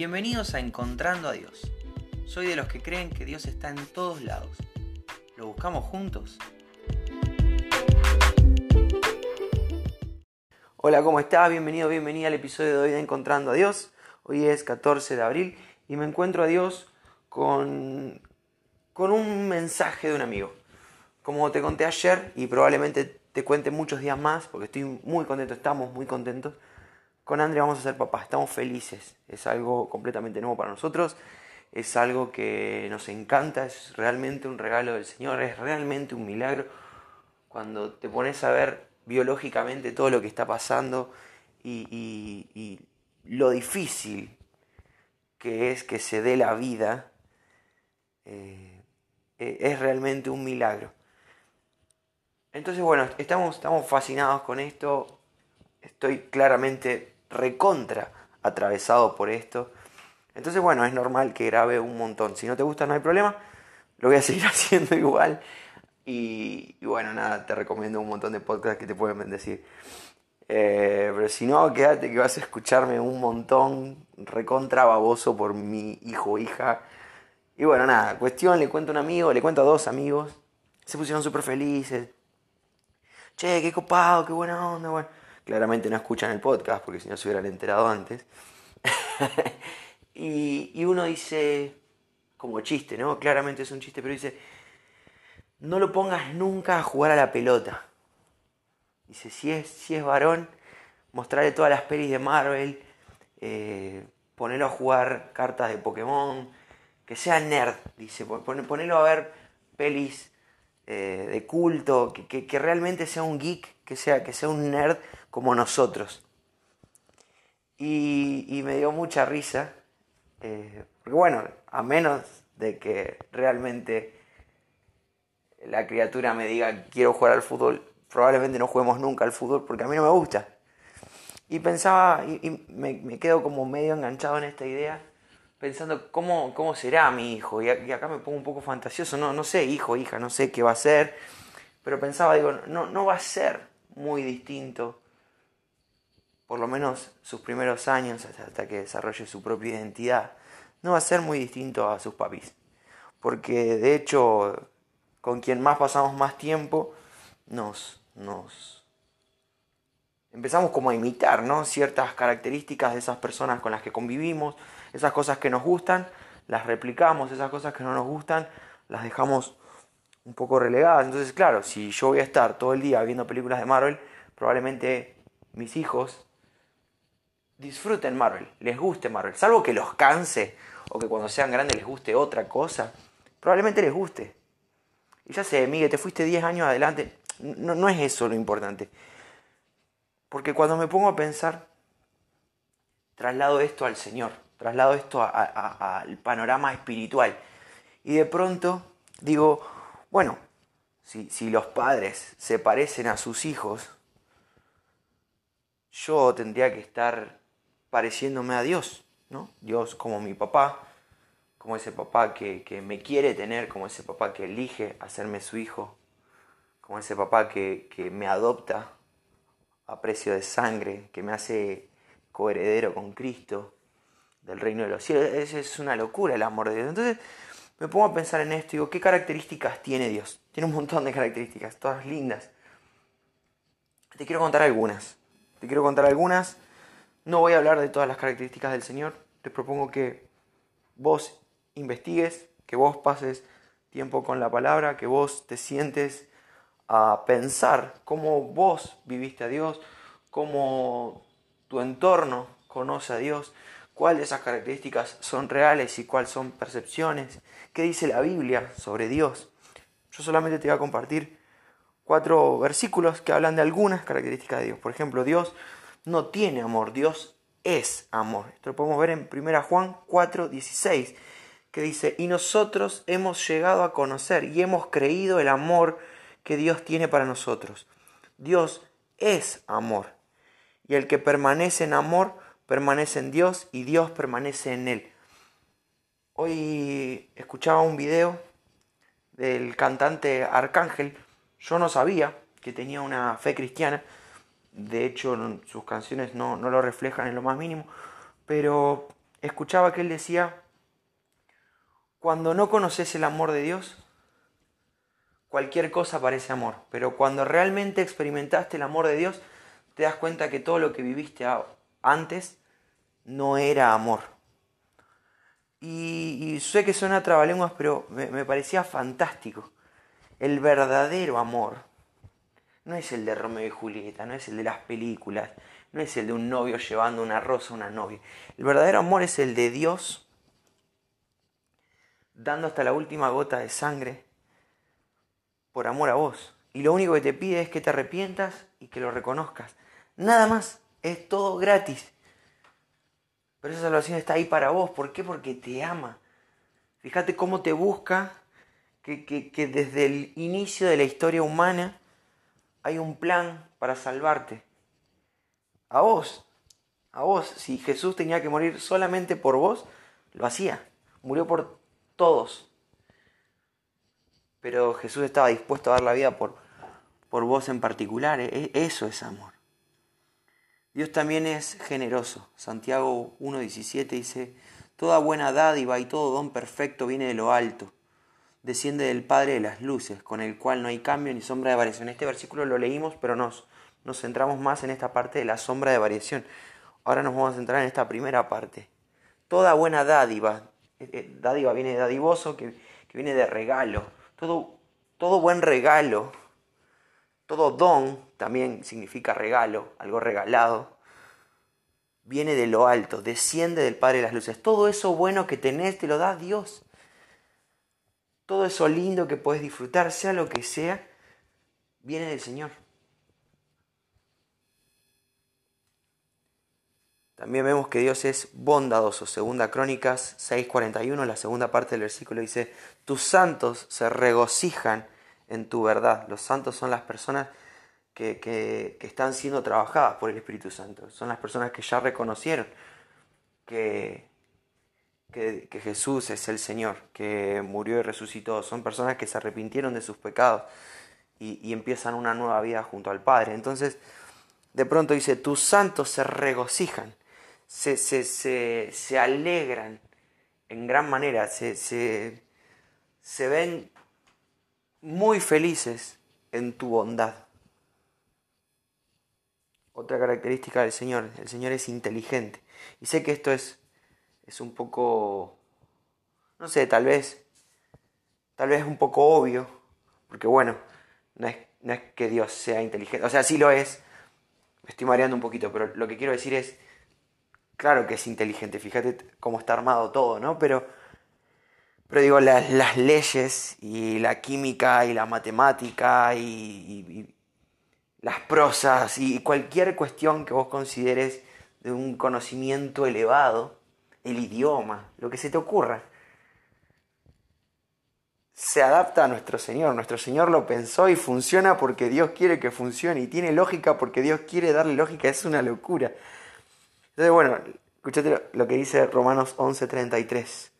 Bienvenidos a Encontrando a Dios. Soy de los que creen que Dios está en todos lados. ¿Lo buscamos juntos? Hola, ¿cómo estás? Bienvenido, bienvenida al episodio de hoy de Encontrando a Dios. Hoy es 14 de abril y me encuentro a Dios con, con un mensaje de un amigo. Como te conté ayer y probablemente te cuente muchos días más, porque estoy muy contento, estamos muy contentos con Andrea vamos a ser papás, estamos felices, es algo completamente nuevo para nosotros, es algo que nos encanta, es realmente un regalo del Señor, es realmente un milagro. Cuando te pones a ver biológicamente todo lo que está pasando y, lo difícil que es que se dé la vida, eh, e, es realmente un milagro. Entonces, bueno, estamos, estamos fascinados con esto. Estoy claramente recontra atravesado por esto. Entonces, bueno, es normal que grabe un montón. Si no te gusta, no hay problema. Lo voy a seguir haciendo igual. Y, bueno, nada, te recomiendo un montón de podcasts que te pueden bendecir. Eh, pero si no, quédate que vas a escucharme un montón recontra baboso por mi hijo o hija. Y bueno, nada, cuestión, le cuento a un amigo, le cuento a dos amigos. Se pusieron súper felices. Che, qué copado, qué buena onda, bueno claramente no escuchan el podcast porque si no se hubieran enterado antes. y, uno dice, como chiste, ¿no? Claramente es un chiste, pero dice, no lo pongas nunca a jugar a la pelota. Dice, si es, si es varón, mostrarle todas las pelis de Marvel, eh, a jugar cartas de Pokémon, que sea nerd, dice, ponerlo a ver pelis eh, de culto, que, que, realmente sea un geek, que sea, que sea un nerd como nosotros. Y, me dio mucha risa, eh, porque bueno, a menos de que realmente la criatura me diga quiero jugar al fútbol, probablemente no juguemos nunca al fútbol porque a mí no me gusta. Y pensaba, y, me, quedo como medio enganchado en esta idea, pensando cómo, cómo será mi hijo. Y, acá me pongo un poco fantasioso, no, no sé, hijo, hija, no sé qué va a ser. Pero pensaba, digo, no, no va a ser muy distinto por lo menos sus primeros años, hasta que desarrolle su propia identidad, no va a ser muy distinto a sus papis. Porque de hecho, con quien más pasamos más tiempo, nos, nos empezamos como a imitar ¿no? ciertas características de esas personas con las que convivimos, esas cosas que nos gustan, las replicamos, esas cosas que no nos gustan, las dejamos un poco relegadas. Entonces, claro, si yo voy a estar todo el día viendo películas de Marvel, probablemente mis hijos disfruten Marvel, les guste Marvel, salvo que los canse o que cuando sean grandes les guste otra cosa, probablemente les guste. Y ya sé, Miguel, te fuiste 10 años adelante, no, no es eso lo importante. Porque cuando me pongo a pensar, traslado esto al Señor, traslado esto al panorama espiritual. Y de pronto digo, bueno, si, si los padres se parecen a sus hijos, yo tendría que estar pareciéndome a Dios, ¿no? Dios como mi papá, como ese papá que, me quiere tener, como ese papá que elige hacerme su hijo, como ese papá que, que me adopta a precio de sangre, que me hace coheredero con Cristo del reino de los cielos. Es, es una locura el amor de Dios. Entonces me pongo a pensar en esto y digo, ¿qué características tiene Dios? Tiene un montón de características, todas lindas. Te quiero contar algunas. Te quiero contar algunas no voy a hablar de todas las características del Señor. Te propongo que vos investigues, que vos pases tiempo con la palabra, que vos te sientes a pensar cómo vos viviste a Dios, cómo tu entorno conoce a Dios, cuáles de esas características son reales y cuáles son percepciones, qué dice la Biblia sobre Dios. Yo solamente te voy a compartir cuatro versículos que hablan de algunas características de Dios. Por ejemplo, Dios no tiene amor, Dios es amor. Esto lo podemos ver en 1 Juan 4, 16, que dice, y nosotros hemos llegado a conocer y hemos creído el amor que Dios tiene para nosotros. Dios es amor. Y el que permanece en amor, permanece en Dios y Dios permanece en él. Hoy escuchaba un video del cantante Arcángel. Yo no sabía que tenía una fe cristiana de hecho sus canciones no, lo reflejan en lo más mínimo, pero escuchaba que él decía, cuando no conoces el amor de Dios, cualquier cosa parece amor, pero cuando realmente experimentaste el amor de Dios, te das cuenta que todo lo que viviste antes no era amor. Y, sé que suena trabalenguas, pero me parecía fantástico. El verdadero amor no es el de Romeo y Julieta, no es el de las películas, no es el de un novio llevando una rosa a una novia. El verdadero amor es el de Dios dando hasta la última gota de sangre por amor a vos. Y lo único que te pide es que te arrepientas y que lo reconozcas. Nada más, es todo gratis. Pero esa salvación está ahí para vos. ¿Por qué? Porque te ama. Fíjate cómo te busca, que, que desde el inicio de la historia humana hay un plan para salvarte. A vos, a vos. Si Jesús tenía que morir solamente por vos, lo hacía. Murió por todos. Pero Jesús estaba dispuesto a dar la vida por, por vos en particular. E, eso es amor. Dios también es generoso. Santiago 1.17 dice, Toda buena dádiva y todo don perfecto viene de lo alto desciende del Padre de las Luces, con el cual no hay cambio ni sombra de variación. Este versículo lo leímos, pero nos, nos centramos más en esta parte de la sombra de variación. Ahora nos vamos a centrar en esta primera parte. Toda buena dádiva, eh, eh, dádiva viene de dadivoso, que, viene de regalo. Todo, todo buen regalo, todo don también significa regalo, algo regalado. Viene de lo alto, desciende del Padre de las Luces. Todo eso bueno que tenés te lo da Dios todo eso lindo que puedes disfrutar, sea lo que sea, viene del Señor. También vemos que Dios es bondadoso. Segunda Crónicas 6:41, la segunda parte del versículo dice, tus santos se regocijan en tu verdad. Los santos son las personas que, que están siendo trabajadas por el Espíritu Santo. Son las personas que ya reconocieron que que, Jesús es el Señor, que murió y resucitó. Son personas que se arrepintieron de sus pecados y, empiezan una nueva vida junto al Padre. Entonces, de pronto dice, tus santos se regocijan, se, se, se, se alegran en gran manera, se, se, se ven muy felices en tu bondad. Otra característica del Señor, el Señor es inteligente. Y sé que esto es es un poco, no sé, tal vez, tal vez un poco obvio, porque bueno, no es, no es que Dios sea inteligente, o sea, sí lo es, me estoy mareando un poquito, pero lo que quiero decir es, claro que es inteligente, fíjate cómo está armado todo, ¿no? Pero, pero digo, las, leyes y la química y la matemática y las prosas y cualquier cuestión que vos consideres de un conocimiento elevado, el idioma, lo que se te ocurra. Se adapta a nuestro Señor. Nuestro Señor lo pensó y funciona porque Dios quiere que funcione. Y tiene lógica porque Dios quiere darle lógica. Es una locura. Entonces, bueno, escúchate lo que dice Romanos 11:33.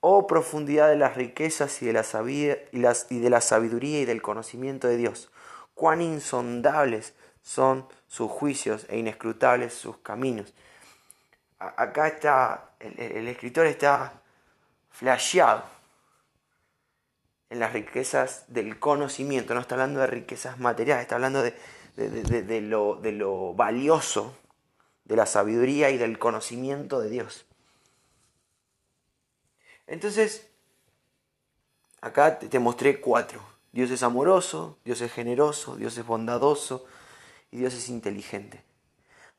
Oh profundidad de las riquezas y de la, y de la sabiduría y del conocimiento de Dios. Cuán insondables son sus juicios e inescrutables sus caminos acá está, el, escritor está flasheado en las riquezas del conocimiento, no está hablando de riquezas materiales, está hablando de, lo, de lo valioso de la sabiduría y del conocimiento de Dios. Entonces, acá te mostré cuatro. Dios es amoroso, Dios es generoso, Dios es bondadoso y Dios es inteligente.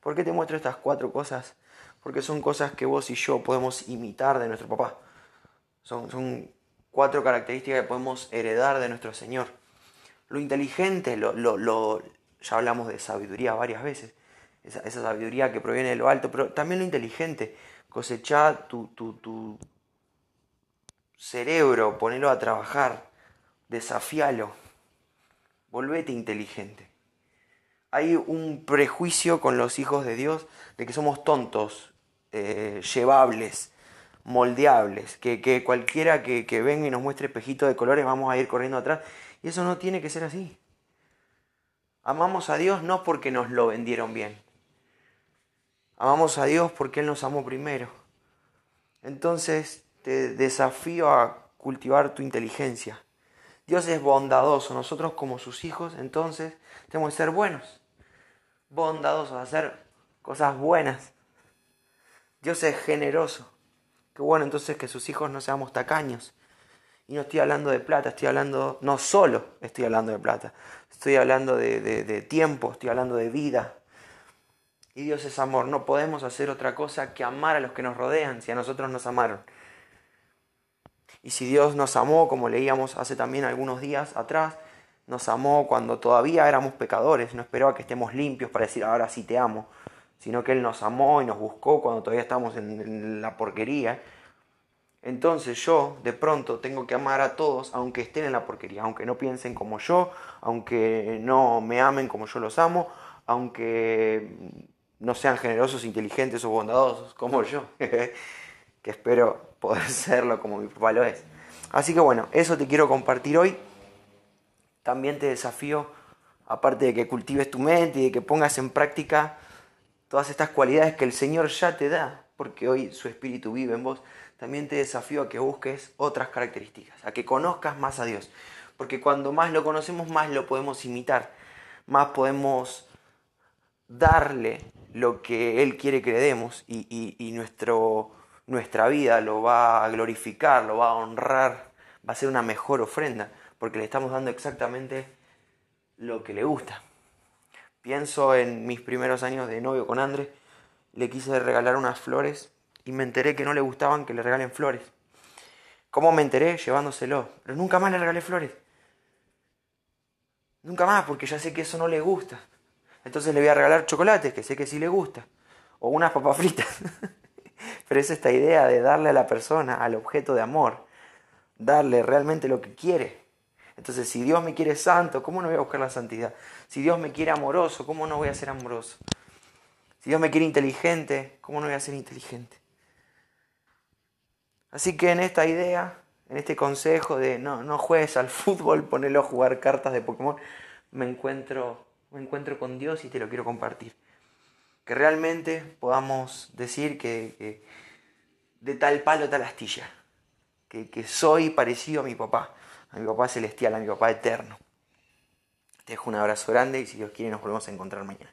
¿Por qué te muestro estas cuatro cosas? porque son cosas que vos y yo podemos imitar de nuestro papá. Son, cuatro características que podemos heredar de nuestro Señor. Lo inteligente, lo, ya hablamos de sabiduría varias veces, esa, sabiduría que proviene de lo alto, pero también lo inteligente, cosechar tu, tu, tu cerebro, ponerlo a trabajar, desafíalo, volvete inteligente hay un prejuicio con los hijos de Dios de que somos tontos, eh, llevables, moldeables, que, cualquiera que, que, venga y nos muestre espejito de colores vamos a ir corriendo atrás. Y eso no tiene que ser así. Amamos a Dios no porque nos lo vendieron bien. Amamos a Dios porque Él nos amó primero. Entonces te desafío a cultivar tu inteligencia. Dios es bondadoso, nosotros como sus hijos, entonces tenemos que ser buenos, bondadosos, hacer cosas buenas. Dios es generoso. Qué bueno entonces que sus hijos no seamos tacaños. Y no estoy hablando de plata, estoy hablando, no solo estoy hablando de plata, estoy hablando de, de tiempo, estoy hablando de vida. Y Dios es amor, no podemos hacer otra cosa que amar a los que nos rodean si a nosotros nos amaron. Y si Dios nos amó, como leíamos hace también algunos días atrás, nos amó cuando todavía éramos pecadores, no esperaba que estemos limpios para decir ahora sí te amo, sino que Él nos amó y nos buscó cuando todavía estamos en la porquería. Entonces yo de pronto tengo que amar a todos aunque estén en la porquería, aunque no piensen como yo, aunque no me amen como yo los amo, aunque no sean generosos, inteligentes o bondadosos como yo, que espero poder serlo como mi papá lo es. Así que bueno, eso te quiero compartir hoy. También te desafío, aparte de que cultives tu mente y de que pongas en práctica todas estas cualidades que el Señor ya te da, porque hoy su Espíritu vive en vos, también te desafío a que busques otras características, a que conozcas más a Dios. Porque cuando más lo conocemos, más lo podemos imitar, más podemos darle lo que Él quiere que le demos y, y nuestro nuestra vida lo va a glorificar, lo va a honrar, va a ser una mejor ofrenda, porque le estamos dando exactamente lo que le gusta. Pienso en mis primeros años de novio con Andrés, le quise regalar unas flores y me enteré que no le gustaban que le regalen flores. ¿Cómo me enteré? Llevándoselo. Pero nunca más le regalé flores. Nunca más, porque ya sé que eso no le gusta. Entonces le voy a regalar chocolates, que sé que sí le gusta. O unas papas fritas. Pero es esta idea de darle a la persona, al objeto de amor, darle realmente lo que quiere. Entonces, si Dios me quiere santo, ¿cómo no voy a buscar la santidad? Si Dios me quiere amoroso, ¿cómo no voy a ser amoroso? Si Dios me quiere inteligente, ¿cómo no voy a ser inteligente? Así que en esta idea, en este consejo de no, no juegues al fútbol, ponelo a jugar cartas de Pokémon, me encuentro, me encuentro con Dios y te lo quiero compartir que realmente podamos decir que, de tal palo tal astilla, que, que soy parecido a mi papá, a mi papá celestial, a mi papá eterno. Te dejo un abrazo grande y si Dios quiere nos volvemos a encontrar mañana.